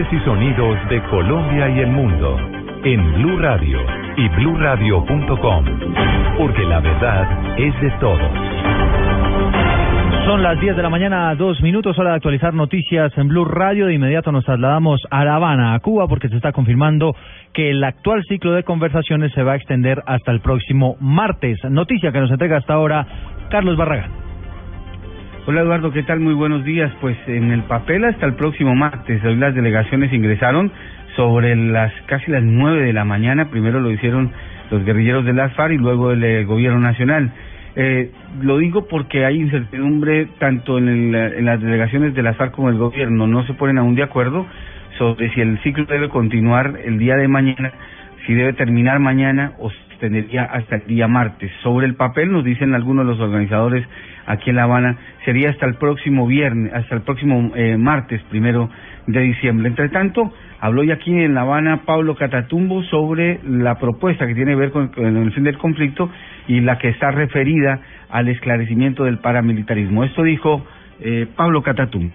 Y sonidos de Colombia y el mundo en Blue Radio y bluradio.com, porque la verdad es de todos. Son las 10 de la mañana, dos minutos, hora de actualizar noticias en Blue Radio. De inmediato nos trasladamos a La Habana, a Cuba, porque se está confirmando que el actual ciclo de conversaciones se va a extender hasta el próximo martes. Noticia que nos entrega hasta ahora Carlos Barragán. Hola Eduardo, ¿qué tal? Muy buenos días. Pues en el papel hasta el próximo martes. Hoy las delegaciones ingresaron sobre las casi las nueve de la mañana. Primero lo hicieron los guerrilleros de las FARC y luego el, eh, gobierno nacional. Eh, lo digo porque hay incertidumbre tanto en, las delegaciones de las FARC como el gobierno. No se ponen aún de acuerdo sobre si el ciclo debe continuar el día de mañana, si debe terminar mañana o se extendería hasta el día martes. Sobre el papel nos dicen algunos de los organizadores aquí en La Habana, sería hasta el próximo viernes, hasta el próximo eh, martes, primero de diciembre. Entre tanto, habló ya aquí en La Habana Pablo Catatumbo sobre la propuesta que tiene que ver con, el fin del conflicto y la que está referida al esclarecimiento del paramilitarismo. Esto dijo eh, Pablo Catatumbo.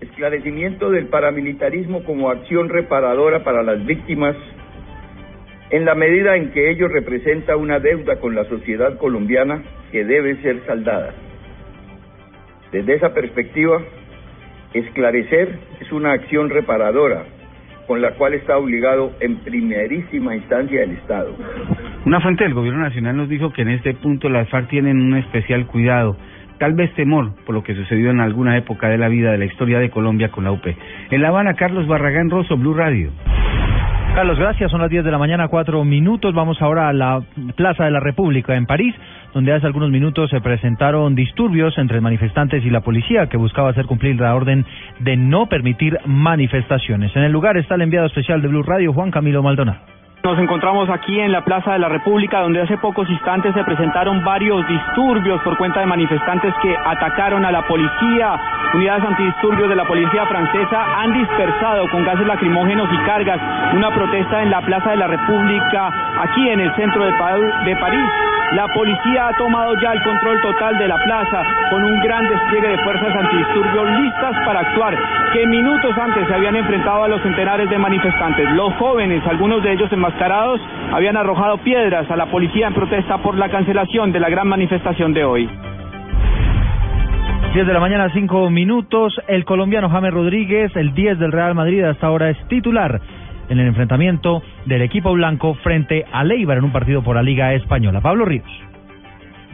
Esclarecimiento del paramilitarismo como acción reparadora para las víctimas en la medida en que ello representa una deuda con la sociedad colombiana que debe ser saldada. Desde esa perspectiva, esclarecer es una acción reparadora con la cual está obligado en primerísima instancia el Estado. Una fuente del Gobierno Nacional nos dijo que en este punto las FARC tienen un especial cuidado, tal vez temor por lo que sucedió en alguna época de la vida de la historia de Colombia con la UP. En La Habana, Carlos Barragán Rosso, Blue Radio. Carlos, gracias. Son las 10 de la mañana, cuatro minutos. Vamos ahora a la Plaza de la República en París, donde hace algunos minutos se presentaron disturbios entre manifestantes y la policía que buscaba hacer cumplir la orden de no permitir manifestaciones. En el lugar está el enviado especial de Blue Radio, Juan Camilo Maldonado. Nos encontramos aquí en la Plaza de la República, donde hace pocos instantes se presentaron varios disturbios por cuenta de manifestantes que atacaron a la policía. Unidades antidisturbios de la policía francesa han dispersado con gases lacrimógenos y cargas una protesta en la Plaza de la República, aquí en el centro de, París. La policía ha tomado ya el control total de la plaza con un gran despliegue de fuerzas antidisturbios listas para actuar, que minutos antes se habían enfrentado a los centenares de manifestantes. Los jóvenes, algunos de ellos enmascarados, habían arrojado piedras a la policía en protesta por la cancelación de la gran manifestación de hoy. 10 de la mañana, 5 minutos. El colombiano James Rodríguez, el 10 del Real Madrid, hasta ahora es titular en el enfrentamiento del equipo blanco frente a Leibar en un partido por la Liga Española. Pablo Ríos.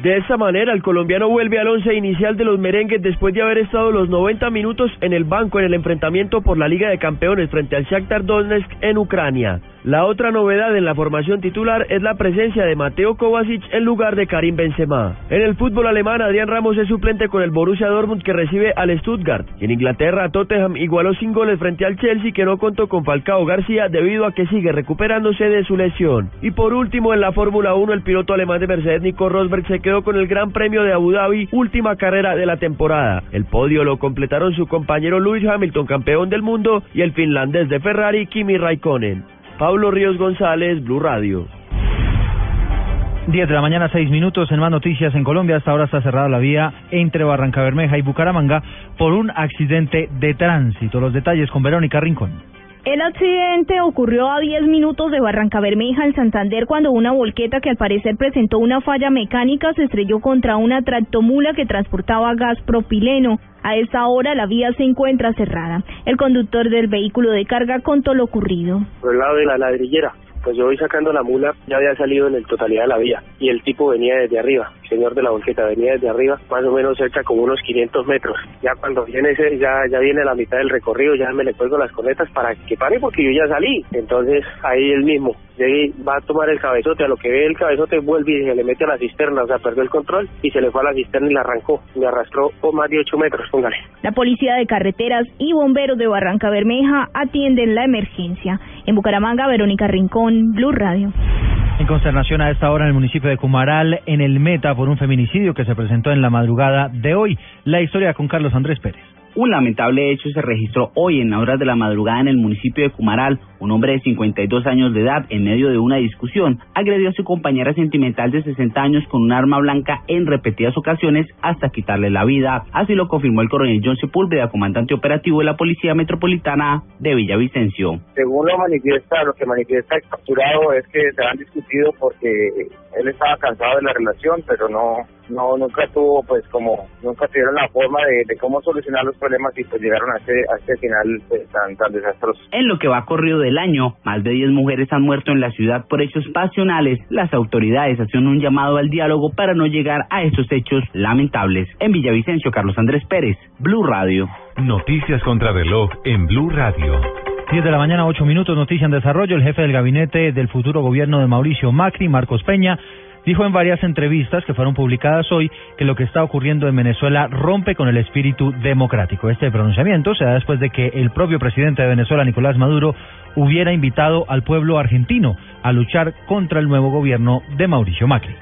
De esta manera, el colombiano vuelve al once inicial de los merengues después de haber estado los 90 minutos en el banco en el enfrentamiento por la Liga de Campeones frente al Shakhtar Donetsk en Ucrania. La otra novedad en la formación titular es la presencia de Mateo Kovacic en lugar de Karim Benzema. En el fútbol alemán, Adrián Ramos es suplente con el Borussia Dortmund que recibe al Stuttgart. en Inglaterra, Tottenham igualó sin goles frente al Chelsea que no contó con Falcao García debido a que sigue recuperándose de su lesión. Y por último, en la Fórmula 1, el piloto alemán de Mercedes Nico Rosberg se quedó con el Gran Premio de Abu Dhabi, última carrera de la temporada. El podio lo completaron su compañero Lewis Hamilton, campeón del mundo, y el finlandés de Ferrari, Kimi Raikkonen. Pablo Ríos González, Blue Radio. 10 de la mañana, 6 minutos. En más noticias en Colombia, hasta ahora está cerrada la vía entre Barranca Bermeja y Bucaramanga por un accidente de tránsito. Los detalles con Verónica Rincón. El accidente ocurrió a 10 minutos de Barranca Bermeja en Santander cuando una volqueta que al parecer presentó una falla mecánica se estrelló contra una tractomula que transportaba gas propileno. A esta hora la vía se encuentra cerrada. El conductor del vehículo de carga contó lo ocurrido. Por el lado de la ladrillera, pues yo voy sacando la mula, ya había salido en el totalidad de la vía y el tipo venía desde arriba, señor de la volqueta venía desde arriba, más o menos cerca como unos 500 metros. Ya cuando viene ese, ya, ya viene la mitad del recorrido, ya me le cuelgo las conetas para que pare porque yo ya salí. Entonces ahí él mismo, de va a tomar el cabezote, a lo que ve el cabezote vuelve y se le mete a la cisterna, o sea, perdió el control y se le fue a la cisterna y la arrancó, me arrastró por más de 8 metros, póngale. La policía de carreteras y bomberos de Barranca Bermeja atienden la emergencia. En Bucaramanga, Verónica Rincón, Blue Radio. En consternación a esta hora en el municipio de Cumaral, en el Meta, por un feminicidio que se presentó en la madrugada de hoy. La historia con Carlos Andrés Pérez. Un lamentable hecho se registró hoy en horas de la madrugada en el municipio de Cumaral. Un hombre de 52 años de edad, en medio de una discusión, agredió a su compañera sentimental de 60 años con un arma blanca en repetidas ocasiones hasta quitarle la vida. Así lo confirmó el coronel John Sepúlveda, comandante operativo de la Policía Metropolitana de Villavicencio. Según lo manifiesta, lo que manifiesta el capturado es que se han discutido porque él estaba cansado de la relación, pero no no nunca tuvo pues como nunca tuvieron la forma de, cómo solucionar los problemas y pues llegaron a este a este final pues, tan tan desastroso. En lo que va corrido del año, más de 10 mujeres han muerto en la ciudad por hechos pasionales. Las autoridades hacen un llamado al diálogo para no llegar a estos hechos lamentables. En Villavicencio, Carlos Andrés Pérez, Blue Radio. Noticias contra reloj en Blue Radio. 10 de la mañana, 8 minutos, noticia en desarrollo. El jefe del gabinete del futuro gobierno de Mauricio Macri, Marcos Peña, dijo en varias entrevistas que fueron publicadas hoy que lo que está ocurriendo en Venezuela rompe con el espíritu democrático. Este pronunciamiento se da después de que el propio presidente de Venezuela, Nicolás Maduro, hubiera invitado al pueblo argentino a luchar contra el nuevo gobierno de Mauricio Macri.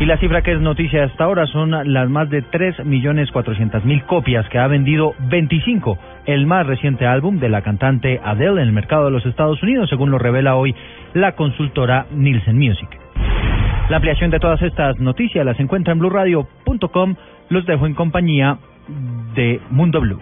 Y la cifra que es noticia hasta ahora son las más de 3.400.000 copias que ha vendido 25, el más reciente álbum de la cantante Adele en el mercado de los Estados Unidos, según lo revela hoy la consultora Nielsen Music. La ampliación de todas estas noticias las encuentra en blueradio.com. Los dejo en compañía de Mundo Blue.